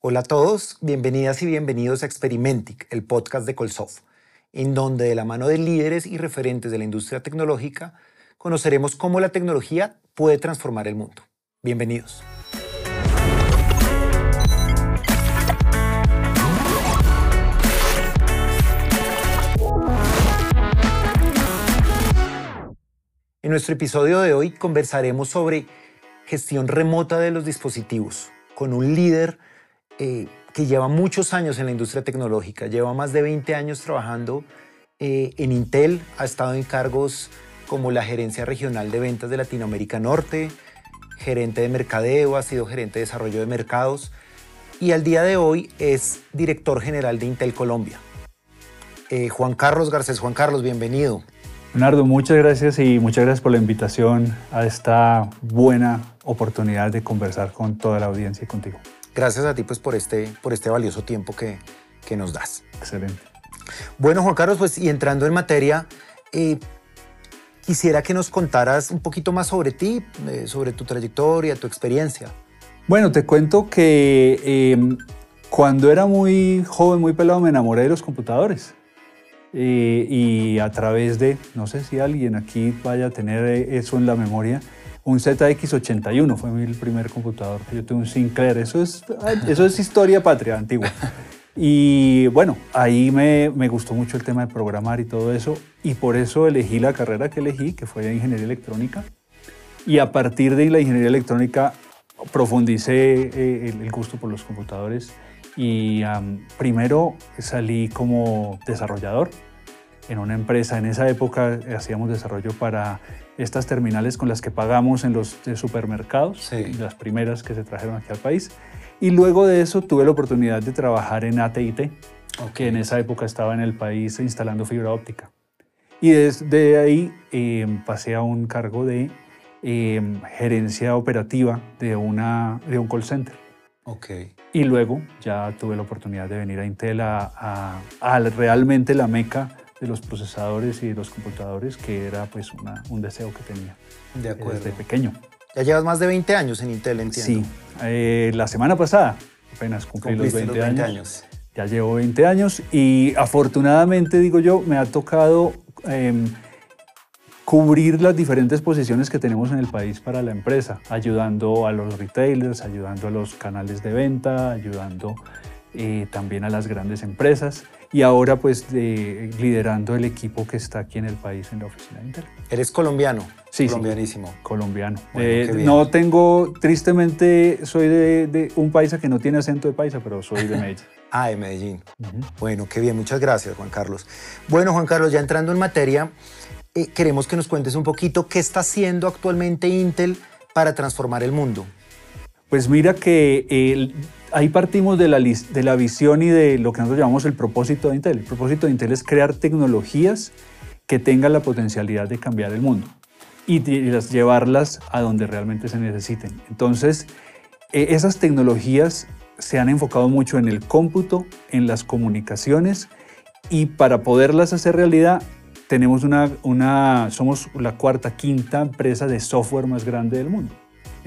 Hola a todos, bienvenidas y bienvenidos a Experimentic, el podcast de Colsoft, en donde de la mano de líderes y referentes de la industria tecnológica conoceremos cómo la tecnología puede transformar el mundo. Bienvenidos. En nuestro episodio de hoy conversaremos sobre gestión remota de los dispositivos con un líder eh, que lleva muchos años en la industria tecnológica, lleva más de 20 años trabajando eh, en Intel, ha estado en cargos como la gerencia regional de ventas de Latinoamérica Norte, gerente de mercadeo, ha sido gerente de desarrollo de mercados y al día de hoy es director general de Intel Colombia. Eh, Juan Carlos Garcés, Juan Carlos, bienvenido. Leonardo, muchas gracias y muchas gracias por la invitación a esta buena oportunidad de conversar con toda la audiencia y contigo. Gracias a ti pues, por, este, por este valioso tiempo que, que nos das. Excelente. Bueno, Juan Carlos, pues y entrando en materia, eh, quisiera que nos contaras un poquito más sobre ti, eh, sobre tu trayectoria, tu experiencia. Bueno, te cuento que em, cuando era muy joven, muy pelado, me enamoré de los computadores. Eh, y a través de, no sé si alguien aquí vaya a tener eso en la memoria, un ZX81 fue mi primer computador. Yo tuve un Sinclair, eso es, eso es historia patria antigua. Y bueno, ahí me, me, gustó mucho el tema de programar y todo eso, y por eso elegí la carrera que elegí, que fue de ingeniería electrónica. Y a partir de la ingeniería electrónica profundicé eh, el, gusto por los computadores y primero salí como desarrollador en una empresa. En esa época hacíamos desarrollo para estas terminales con las que pagamos en los supermercados, las primeras que se trajeron aquí al país. Y luego de eso tuve la oportunidad de trabajar en AT&T, que en esa época estaba en el país instalando fibra óptica. Y desde ahí em, pasé a un cargo de em, gerencia operativa de, una, de un call center. Okay. Y luego ya tuve la oportunidad de venir a Intel a, a realmente la meca de los procesadores y de los computadores, que era pues un deseo que tenía de acuerdo. desde pequeño. Ya llevas más de 20 años en Intel, entiendo. Sí, eh, la semana pasada apenas cumplí los 20, años. Ya llevo 20 años y afortunadamente, digo yo, me ha tocado em, cubrir las diferentes posiciones que tenemos en el país para la empresa, ayudando a los retailers, ayudando a los canales de venta, ayudando eh, también a las grandes empresas y ahora pues liderando el equipo que está aquí en el país en la oficina de Intel. ¿Eres colombiano? Sí, colombianísimo. colombiano. Eh, no tengo, tristemente, soy de, un paisa que no tiene acento de paisa, pero soy de Medellín. ah, de Medellín. Bueno, qué bien, muchas gracias, Juan Carlos. Bueno, Juan Carlos, ya entrando en materia, eh, queremos que nos cuentes un poquito qué está haciendo actualmente Intel para transformar el mundo. Pues mira que ahí partimos de la, visión y de lo que nosotros llamamos el propósito de Intel. El propósito de Intel es crear tecnologías que tengan la potencialidad de cambiar el mundo y, llevarlas a donde realmente se necesiten. Entonces, e, esas tecnologías se han enfocado mucho en el cómputo, en las comunicaciones y para poderlas hacer realidad tenemos una, somos la cuarta, quinta empresa de software más grande del mundo,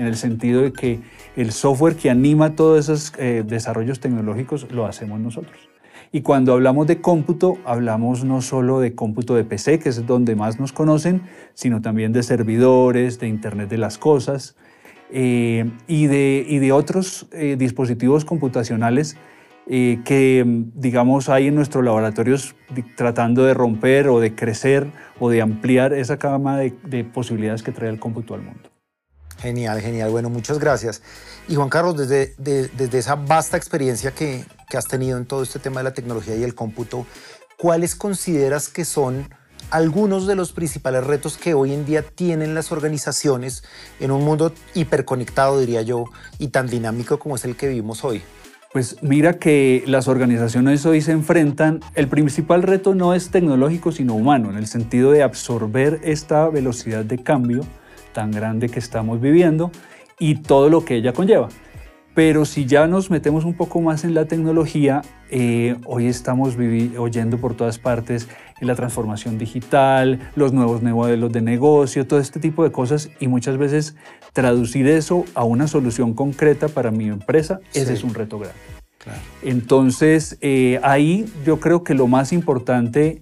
en el sentido de que el software que anima todos esos eh, desarrollos tecnológicos lo hacemos nosotros. Y cuando hablamos de cómputo, hablamos no solo de cómputo de PC, que es donde más nos conocen, sino también de servidores, de Internet de las Cosas eh, y, de, y, de, otros eh, dispositivos computacionales que, digamos, hay en nuestros laboratorios tratando de romper o de crecer o de ampliar esa gama de, de posibilidades que trae el cómputo al mundo. Genial, genial. Bueno, muchas gracias. Y Juan Carlos, desde, desde esa vasta experiencia que, que has tenido en todo este tema de la tecnología y el cómputo, ¿cuáles consideras que son algunos de los principales retos que hoy en día tienen las organizaciones en un mundo hiperconectado, diría yo, y tan dinámico como es el que vivimos hoy? Pues mira que las organizaciones hoy se enfrentan, el principal reto no es tecnológico, sino humano, en el sentido de absorber esta velocidad de cambio tan grande que estamos viviendo y todo lo que ella conlleva. Pero si ya nos metemos un poco más en la tecnología, eh, hoy estamos oyendo por todas partes la transformación digital, los nuevos modelos de negocio, todo este tipo de cosas y muchas veces traducir eso a una solución concreta para mi empresa, ese es un reto grande. Entonces, eh, ahí yo creo que lo más importante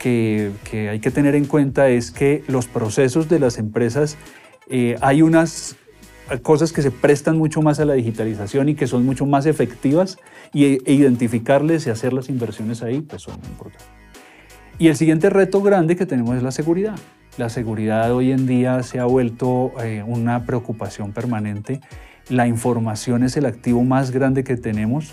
que, hay que tener en cuenta es que los procesos de las empresas, eh, hay unas cosas que se prestan mucho más a la digitalización y que son mucho más efectivas y e identificarles y hacer las inversiones ahí, pues son importantes. Y el siguiente reto grande que tenemos es la seguridad. La seguridad hoy en día se ha vuelto eh, una preocupación permanente. La información es el activo más grande que tenemos.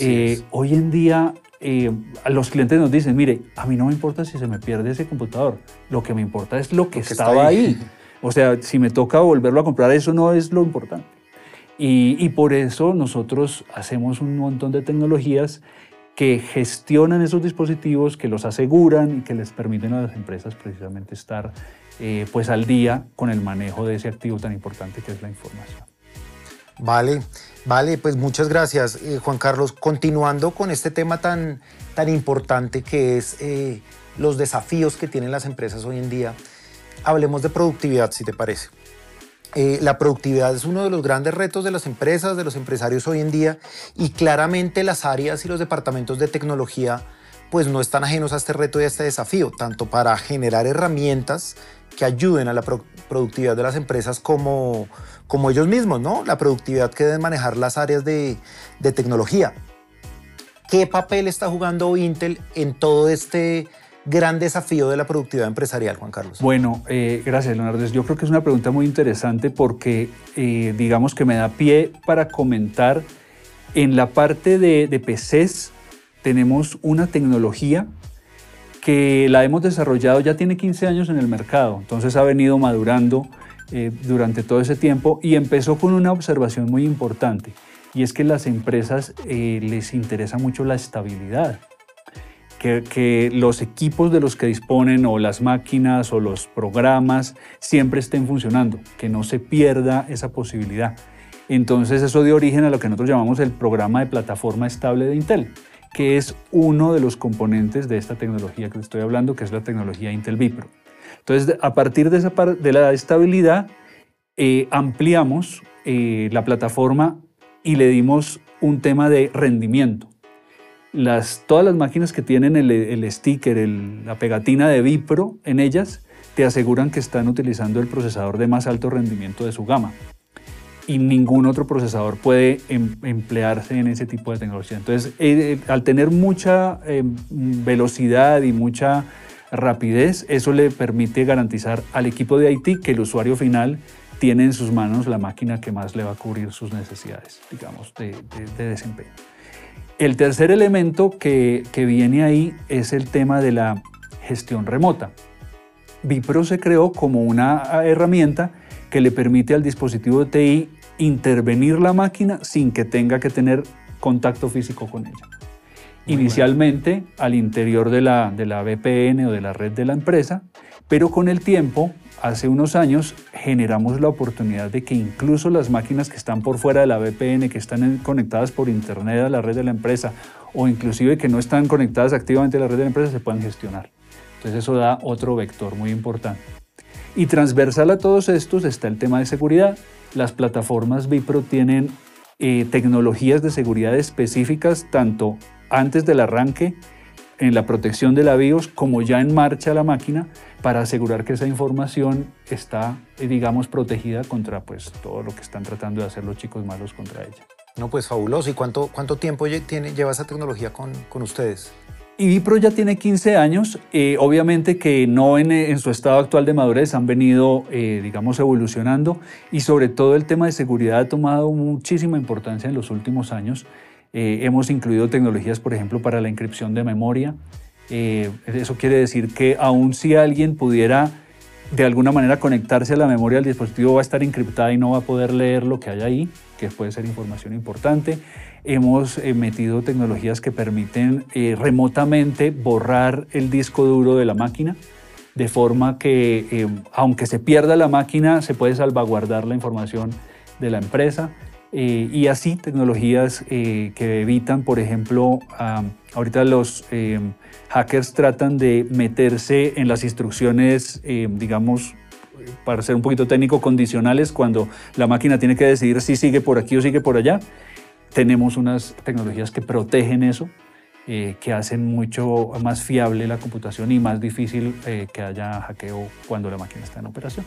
Eh, hoy en día eh, los clientes nos dicen, mire, a mí no me importa si se me pierde ese computador, lo que me importa es lo que, estaba ahí. O sea, si me toca volverlo a comprar, eso no es lo importante. Y, y, por eso nosotros hacemos un montón de tecnologías que gestionan esos dispositivos, que los aseguran y que les permiten a las empresas precisamente estar eh, pues al día con el manejo de ese activo tan importante que es la información. Vale, vale, pues muchas gracias eh, Juan Carlos. Continuando con este tema tan, tan importante que es eh, los desafíos que tienen las empresas hoy en día, hablemos de productividad, si te parece. Eh, la productividad es uno de los grandes retos de las empresas, de los empresarios hoy en día y claramente las áreas y los departamentos de tecnología pues no están ajenos a este reto y a este desafío, tanto para generar herramientas que ayuden a la productividad de las empresas como, como ellos mismos, ¿no? La productividad que deben manejar las áreas de, de tecnología. ¿Qué papel está jugando Intel en todo este gran desafío de la productividad empresarial, Juan Carlos? Bueno, eh, gracias, Leonardo. Yo creo que es una pregunta muy interesante porque, eh, digamos que me da pie para comentar. En la parte de, de PCs tenemos una tecnología que la hemos desarrollado, ya tiene 15 años en el mercado, entonces ha venido madurando eh, durante todo ese tiempo y empezó con una observación muy importante y es que las empresas les interesa mucho la estabilidad que, los equipos de los que disponen o las máquinas o los programas siempre estén funcionando, que no se pierda esa posibilidad. Entonces eso dio origen a lo que nosotros llamamos el programa de plataforma estable de Intel, que es uno de los componentes de esta tecnología que estoy hablando, que es la tecnología Intel Vipro. Entonces, a partir de, esa, de la estabilidad, eh, ampliamos eh, la plataforma y le dimos un tema de rendimiento todas las máquinas que tienen el, sticker, la pegatina de Vipro en ellas, te aseguran que están utilizando el procesador de más alto rendimiento de su gama. Y ningún otro procesador puede em, emplearse en ese tipo de tecnología. Entonces, eh, eh, al tener mucha em, velocidad y mucha rapidez, eso le permite garantizar al equipo de IT que el usuario final tiene en sus manos la máquina que más le va a cubrir sus necesidades, digamos, de desempeño. El tercer elemento que, viene ahí es el tema de la gestión remota. Vipro se creó como una herramienta que le permite al dispositivo de TI intervenir la máquina sin que tenga que tener contacto físico con ella. Inicialmente al interior de la, de la VPN o de la red de la empresa, pero con el tiempo hace unos años generamos la oportunidad de que incluso las máquinas que están por fuera de la VPN, que están conectadas por internet a la red de la empresa o inclusive que no están conectadas activamente a la red de la empresa, se puedan gestionar. Entonces eso da otro vector muy importante. Y transversal a todos estos está el tema de seguridad. Las plataformas Vipro tienen eh, tecnologías de seguridad específicas tanto antes del arranque en la protección de la BIOS como ya en marcha la máquina para asegurar que esa información está, eh, digamos, protegida contra pues, todo lo que están tratando de hacer los chicos malos contra ella. No, pues fabuloso. ¿Y cuánto, cuánto tiempo lleva esa tecnología con, con ustedes? Vipro ya tiene 15 años, eh, obviamente que no en, en, su estado actual de madurez han venido, eh, digamos, evolucionando y sobre todo el tema de seguridad ha tomado muchísima importancia en los últimos años. hemos incluido tecnologías, por ejemplo, para la inscripción de memoria, eh, eso quiere decir que aun si alguien pudiera de alguna manera conectarse a la memoria del dispositivo va a estar encriptada y no va a poder leer lo que hay ahí, que puede ser información importante. Hemos eh, metido tecnologías que permiten eh, remotamente borrar el disco duro de la máquina, de forma que aunque se pierda la máquina, se puede salvaguardar la información de la empresa. y así tecnologías que evitan, por ejemplo, ahorita los hackers tratan de meterse en las instrucciones, eh, digamos, para ser un poquito técnico, condicionales, cuando la máquina tiene que decidir si sigue por aquí o sigue por allá. Tenemos unas tecnologías que protegen eso, eh, que hacen mucho más fiable la computación y más difícil eh, que haya hackeo cuando la máquina está en operación.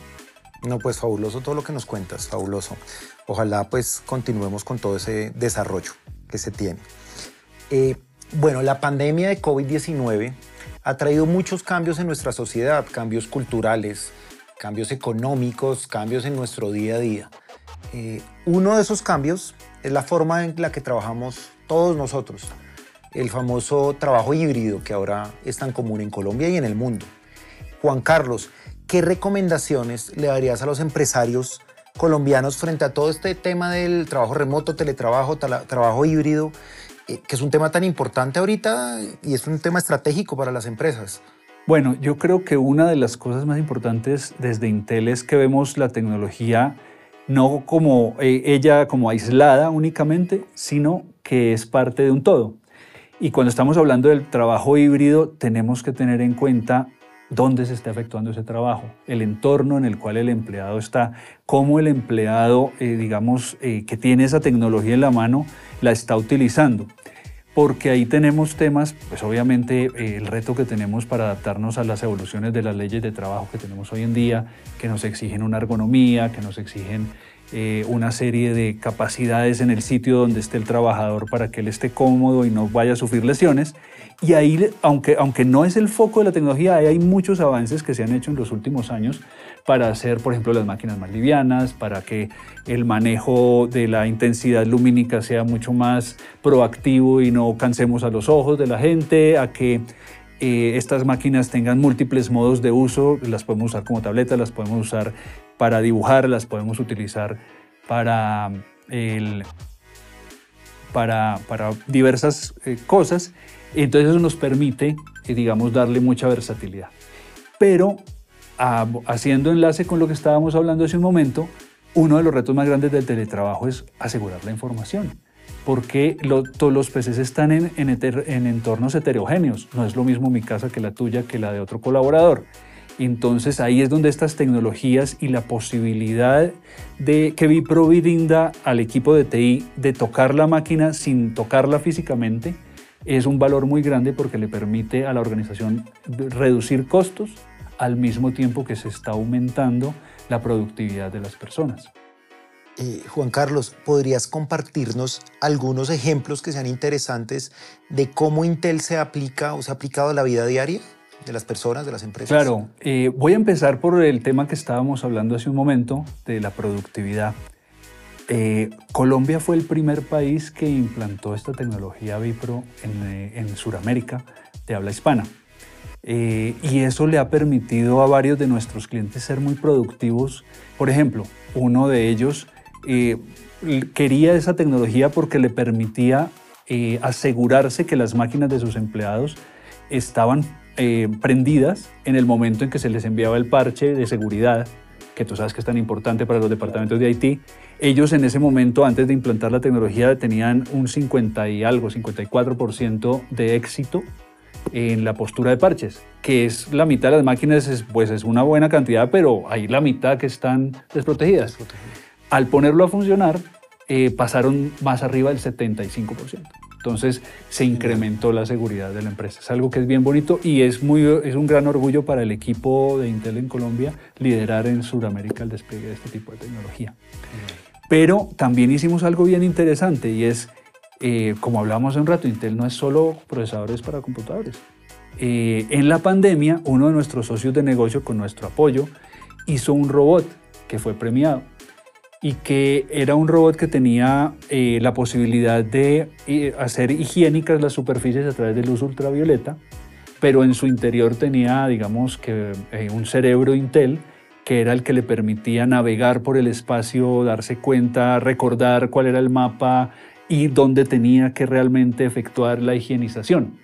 No, pues fabuloso todo lo que nos cuentas, fabuloso. Ojalá pues continuemos con todo ese desarrollo que se tiene. Eh, bueno, la pandemia de COVID-19 ha traído muchos cambios en nuestra sociedad, cambios culturales, cambios económicos, cambios en nuestro día a día. uno de esos cambios es la forma en la que trabajamos todos nosotros el famoso trabajo híbrido que ahora es tan común en Colombia y en el mundo. Juan Carlos, ¿qué recomendaciones le darías a los empresarios colombianos frente a todo este tema del trabajo remoto, teletrabajo, trabajo híbrido, eh, que es un tema tan importante ahorita y es un tema estratégico para las empresas? Bueno, yo creo que una de las cosas más importantes desde Intel es que vemos la tecnología no como eh, ella como aislada únicamente, sino que es parte de un todo. Y cuando estamos hablando del trabajo híbrido, tenemos que tener en cuenta dónde se está efectuando ese trabajo, el entorno en el cual el empleado está, cómo el empleado, eh, digamos, eh, que tiene esa tecnología en la mano, la está utilizando. Porque ahí tenemos temas, pues obviamente eh, el reto que tenemos para adaptarnos a las evoluciones de las leyes de trabajo que tenemos hoy en día, que nos exigen una ergonomía, que nos exigen eh, una serie de capacidades en el sitio donde esté el trabajador para que él esté cómodo y no vaya a sufrir lesiones. Y ahí, aunque, aunque no es el foco de la tecnología, hay muchos avances que se han hecho en los últimos años para hacer, por ejemplo, las máquinas más livianas, para que el manejo de la intensidad lumínica sea mucho más proactivo y no cansemos a los ojos de la gente, a que eh, estas máquinas tengan múltiples modos de uso, las podemos usar como tabletas, las podemos usar para dibujar, las podemos utilizar para, para, para diversas eh, cosas. Entonces eso nos permite, eh, digamos, darle mucha versatilidad. Pero haciendo enlace con lo que estábamos hablando hace un momento, uno de los retos más grandes del teletrabajo es asegurar la información porque todos los peces están en, en, entornos heterogéneos. No es lo mismo mi casa que la tuya, que la de otro colaborador. Entonces ahí es donde estas tecnologías y la posibilidad de que Vipro brinda al equipo de TI de tocar la máquina sin tocarla físicamente es un valor muy grande porque le permite a la organización reducir costos al mismo tiempo que se está aumentando la productividad de las personas. Eh, Juan Carlos, ¿podrías compartirnos algunos ejemplos que sean interesantes de cómo Intel se aplica o se ha aplicado a la vida diaria? de las personas, de las empresas? Claro, eh, voy a empezar por el tema que estábamos hablando hace un momento, de la productividad. Eh, Colombia fue el primer país que implantó esta tecnología Vipro en, eh, en Sudamérica de habla hispana. Y eso le ha permitido a varios de nuestros clientes ser muy productivos. Por ejemplo, uno de ellos quería esa tecnología porque le permitía asegurarse que las máquinas de sus empleados estaban eh, prendidas en el momento en que se les enviaba el parche de seguridad, que tú sabes que es tan importante para los departamentos de IT. Ellos en ese momento, antes de implantar la tecnología, tenían un 50 y algo, 54% de éxito en la postura de parches, que es la mitad de las máquinas, pues es una buena cantidad, pero hay la mitad que están desprotegidas. Al ponerlo a funcionar, eh, pasaron más arriba del 75%. Entonces se incrementó la seguridad de la empresa. Es algo que es bien bonito y es, muy, es un gran orgullo para el equipo de Intel en Colombia liderar en Sudamérica el despliegue de este tipo de tecnología. Pero también hicimos algo bien interesante y es, eh, como hablábamos hace un rato, Intel no es solo procesadores para computadores. Eh, en la pandemia, uno de nuestros socios de negocio, con nuestro apoyo, hizo un robot que fue premiado y que era un robot que tenía eh, la posibilidad de eh, hacer higiénicas las superficies a través de luz ultravioleta, pero en su interior tenía, digamos, que eh, un cerebro Intel que era el que le permitía navegar por el espacio, darse cuenta, recordar cuál era el mapa y dónde tenía que realmente efectuar la higienización.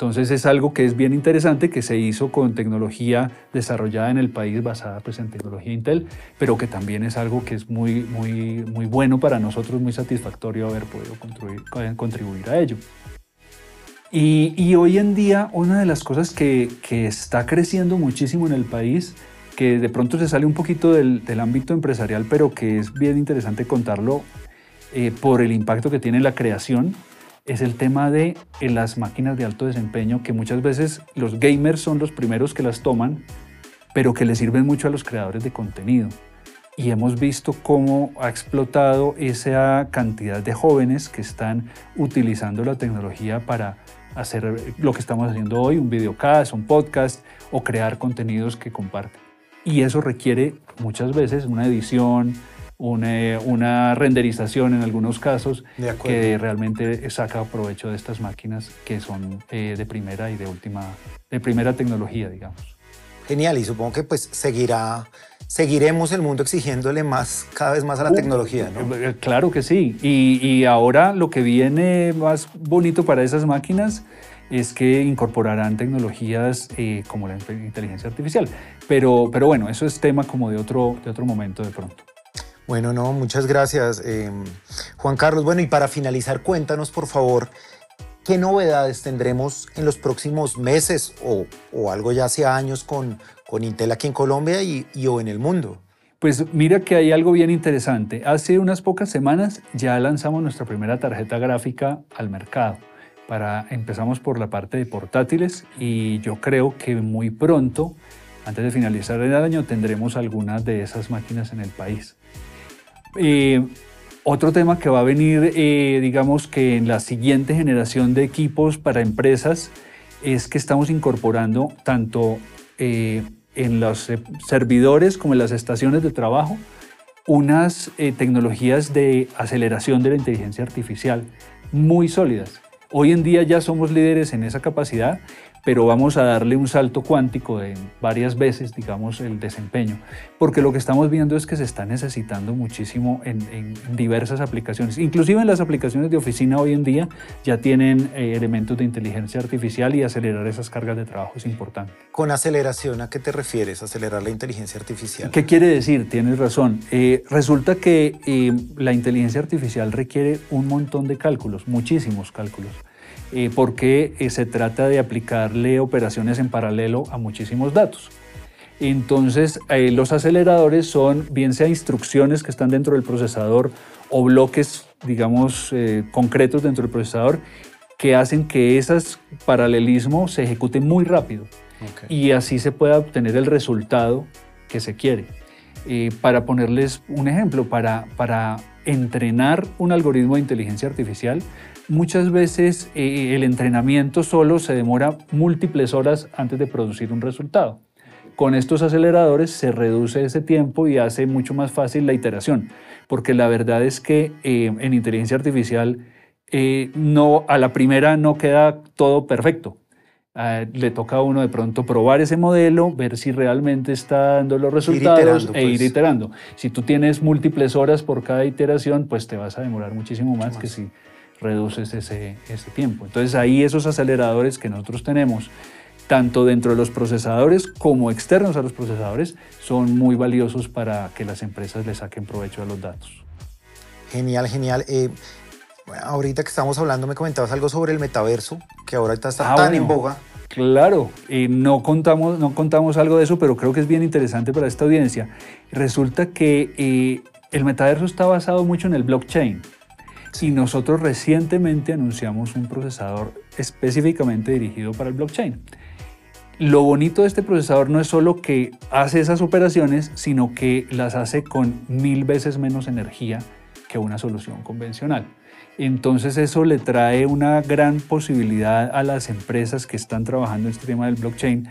Entonces es algo que es bien interesante, que se hizo con tecnología desarrollada en el país basada pues, en tecnología Intel, pero que también es algo que es muy, muy, muy bueno para nosotros, muy satisfactorio haber podido contribuir, contribuir a ello. Y, hoy en día una de las cosas que, que, está creciendo muchísimo en el país, que de pronto se sale un poquito del ámbito empresarial, pero que es bien interesante contarlo, eh, por el impacto que tiene la creación es el tema de las máquinas de alto desempeño, que muchas veces los gamers son los primeros que las toman, pero que le sirven mucho a los creadores de contenido. Y hemos visto cómo ha explotado esa cantidad de jóvenes que están utilizando la tecnología para hacer lo que estamos haciendo hoy, un videocast, un podcast o crear contenidos que comparten. Y eso requiere muchas veces una edición, una, renderización en algunos casos que realmente saca provecho de estas máquinas que son eh, de primera y de última, de primera tecnología, digamos. Genial, y supongo que pues seguirá, seguiremos el mundo exigiéndole más, cada vez más a la uh, tecnología, ¿no? Eh, claro que sí, y, y ahora lo que viene más bonito para esas máquinas es que incorporarán tecnologías eh, como la inteligencia artificial. Pero, pero bueno, eso es tema como de otro, de otro momento de pronto. Bueno, no, muchas gracias, em, Juan Carlos. Bueno, y para finalizar, cuéntanos, por favor, qué novedades tendremos en los próximos meses o, o algo ya hace años con, con Intel aquí en Colombia y, y o en el mundo. Pues mira que hay algo bien interesante. Hace unas pocas semanas ya lanzamos nuestra primera tarjeta gráfica al mercado. Para, empezamos por la parte de portátiles y yo creo que muy pronto, antes de finalizar el año, tendremos algunas de esas máquinas en el país. Eh, otro tema que va a venir, eh, digamos que en la siguiente generación de equipos para empresas, es que estamos incorporando tanto eh, en los servidores como en las estaciones de trabajo unas tecnologías de aceleración de la inteligencia artificial muy sólidas. Hoy en día ya somos líderes en esa capacidad pero vamos a darle un salto cuántico de varias veces, digamos, el desempeño, porque lo que estamos viendo es que se está necesitando muchísimo en, diversas aplicaciones, inclusive en las aplicaciones de oficina hoy en día ya tienen eh, elementos de inteligencia artificial y acelerar esas cargas de trabajo es importante. Con aceleración, ¿a qué te refieres? Acelerar la inteligencia artificial. ¿Qué quiere decir? Tienes razón. Eh, resulta que eh, la inteligencia artificial requiere un montón de cálculos, muchísimos cálculos. Eh, porque eh, se trata de aplicarle operaciones en paralelo a muchísimos datos. Entonces, eh, los aceleradores son bien sea instrucciones que están dentro del procesador o bloques, digamos, concretos dentro del procesador que hacen que ese paralelismo se ejecute muy rápido y así se pueda obtener el resultado que se quiere. para ponerles un ejemplo, para, para entrenar un algoritmo de inteligencia artificial, muchas veces eh, el entrenamiento solo se demora múltiples horas antes de producir un resultado. Con estos aceleradores se reduce ese tiempo y hace mucho más fácil la iteración, porque la verdad es que eh, en inteligencia artificial eh, no, a la primera no queda todo perfecto. Ah, le toca a uno de pronto probar ese modelo, ver si realmente está dando los resultados e ir pues. iterando. Si tú tienes múltiples horas por cada iteración, pues te vas a demorar muchísimo más, que si reduces ese, ese tiempo. Entonces ahí esos aceleradores que nosotros tenemos, tanto dentro de los procesadores como externos a los procesadores, son muy valiosos para que las empresas le saquen provecho a los datos. Genial, genial. Eh, ahorita que estamos hablando me comentabas algo sobre el metaverso, que ahora está ah, tan en boga. Claro, eh, no, contamos, no contamos algo de eso, pero creo que es bien interesante para esta audiencia. Resulta que eh, el metaverso está basado mucho en el blockchain. Y nosotros recientemente anunciamos un procesador específicamente dirigido para el blockchain. Lo bonito de este procesador no es solo que hace esas operaciones, sino que las hace con mil veces menos energía que una solución convencional. Entonces eso le trae una gran posibilidad a las empresas que están trabajando en este tema del blockchain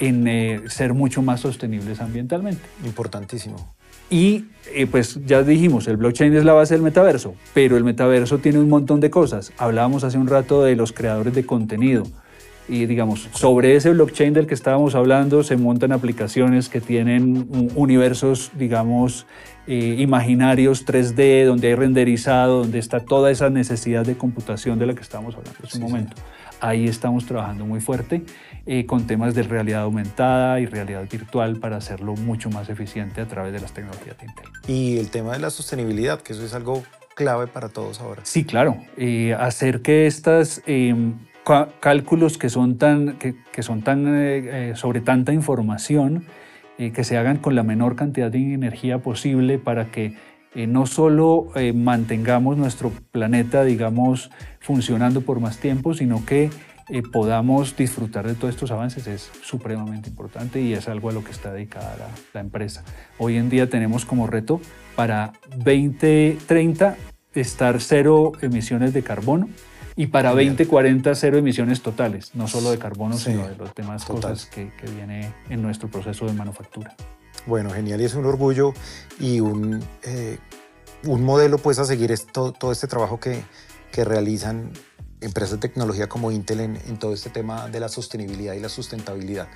en eh, ser mucho más sostenibles ambientalmente. Importantísimo. Y eh, pues ya dijimos, el blockchain es la base del metaverso, pero el metaverso tiene un montón de cosas. Hablábamos hace un rato de los creadores de contenido. Y digamos, sobre ese blockchain del que estábamos hablando se montan aplicaciones que tienen universos, digamos, eh, imaginarios 3D, donde hay renderizado, donde está toda esa necesidad de computación de la que estábamos hablando en un momento. Ahí estamos trabajando muy fuerte. Eh, con temas de realidad aumentada y realidad virtual para hacerlo mucho más eficiente a través de las tecnologías de Intel. Y el tema de la sostenibilidad, que eso es algo clave para todos ahora. Sí, claro. Eh, hacer que estos em, cálculos que son tan, que, son tan eh, sobre tanta información, que se hagan con la menor cantidad de energía posible para que eh, no solo eh, mantengamos nuestro planeta, digamos, funcionando por más tiempo, sino que eh, podamos disfrutar de todos estos avances es supremamente importante y es algo a lo que está dedicada la empresa. Hoy en día tenemos como reto para 2030 estar cero emisiones de carbono y para 2040 cero emisiones totales, no solo de carbono, Sí, sino de las demás total. cosas que, que viene en nuestro proceso de manufactura. Bueno, genial y es un orgullo y un, eh, un modelo pues a seguir es todo, todo este trabajo que, que realizan empresas de tecnología como Intel en, en todo este tema de la sostenibilidad y la sustentabilidad.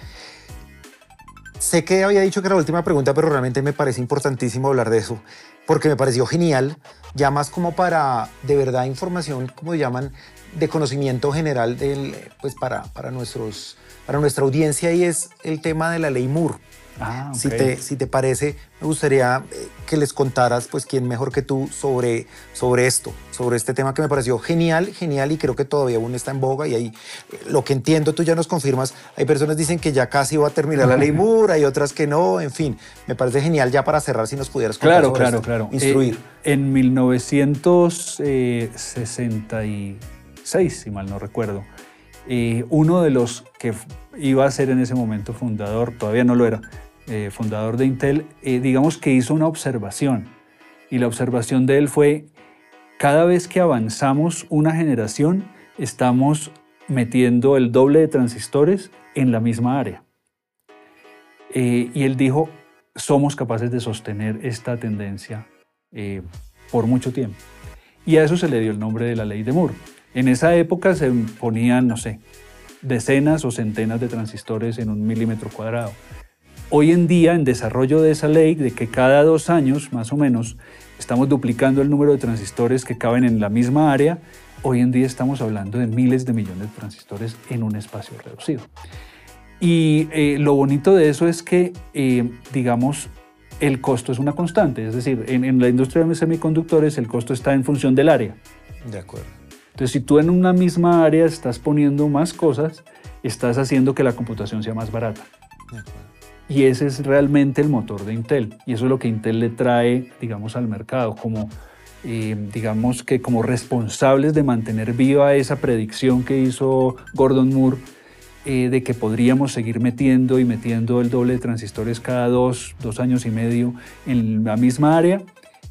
Sé que había dicho que era la última pregunta, pero realmente me parece importantísimo hablar de eso, porque me pareció genial, ya más como para de verdad información, como llaman, de conocimiento general del, pues para, para, nuestros, para nuestra audiencia y es el tema de la ley Moore. Ah, Si, te, si te parece, me gustaría eh, que les contaras, pues, quién mejor que tú sobre, sobre esto, sobre este tema que me pareció genial, genial y creo que todavía aún está en boga y ahí, eh, lo que entiendo, tú ya nos confirmas, hay personas que dicen que ya casi va a terminar la ley Moore, hay otras que no, en fin, me parece genial ya para cerrar si nos pudieras contar Claro, sobre claro, esto, claro. instruir. Eh, en 1966, si mal no recuerdo, eh, uno de los que iba a ser en ese momento fundador, todavía no lo era, eh, fundador de Intel, eh, digamos que hizo una observación. Y la observación de él fue, cada vez que avanzamos una generación, estamos metiendo el doble de transistores en la misma área. Eh, y él dijo, somos capaces de sostener esta tendencia por mucho tiempo. Y a eso se le dio el nombre de la ley de Moore. En esa época se ponían, no sé, decenas o centenas de transistores en un milímetro cuadrado. Hoy en día, en desarrollo de esa ley, de que cada dos años, más o menos, estamos duplicando el número de transistores que caben en la misma área, hoy en día estamos hablando de miles de millones de transistores en un espacio reducido. Y eh, lo bonito de eso es que, eh, digamos, el costo es una constante. Es decir, en, en la industria de semiconductores el costo está en función del área. De acuerdo. Entonces, si tú en una misma área estás poniendo más cosas, estás haciendo que la computación sea más barata. De acuerdo. Y ese es realmente el motor de Intel. Y eso es lo que Intel le trae, digamos, al mercado, como, eh, digamos, que como responsables de mantener viva esa predicción que hizo Gordon Moore eh, de que podríamos seguir metiendo y metiendo el doble de transistores cada dos, dos años y medio en la misma área,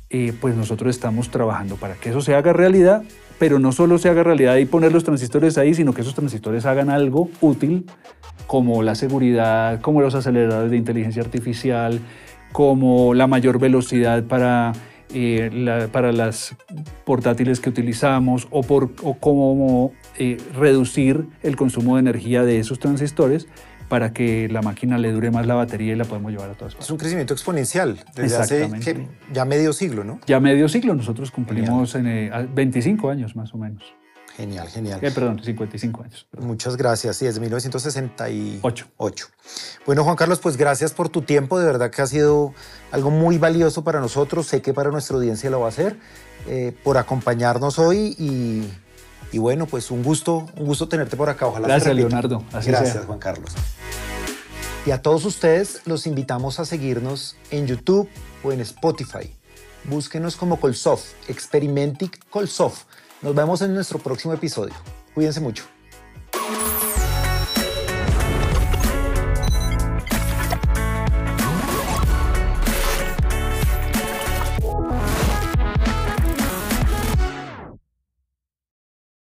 eh, pues nosotros estamos trabajando para que eso se haga realidad, pero no solo se haga realidad y poner los transistores ahí, sino que esos transistores hagan algo útil como la seguridad, como los aceleradores de inteligencia artificial, como la mayor velocidad para, eh, la- para las portátiles que utilizamos o, por, o como eh, reducir el consumo de energía de esos transistores para que la máquina le dure más la batería y la podemos llevar a todas Es partes. un crecimiento exponencial desde hace ya medio siglo, ¿no? Ya medio siglo, nosotros cumplimos en, eh, a- 25 años más o menos. Genial, genial. Eh, perdón, 55 años. perdón. Muchas gracias. Sí, desde 1968. Ocho. Bueno, Juan Carlos, pues gracias por tu tiempo. De verdad que ha sido algo muy valioso para nosotros. Sé que para nuestra audiencia lo va a hacer. eh, por acompañarnos hoy y, y bueno, pues un gusto, un gusto tenerte por acá. Ojalá Gracias. Leonardo. Así gracias, sea. Juan Carlos. Y a todos ustedes los invitamos a seguirnos en YouTube o en Spotify. Búsquenos como Colsoft, Experimentic Colsoft. Nos vemos en nuestro próximo episodio. Cuídense mucho.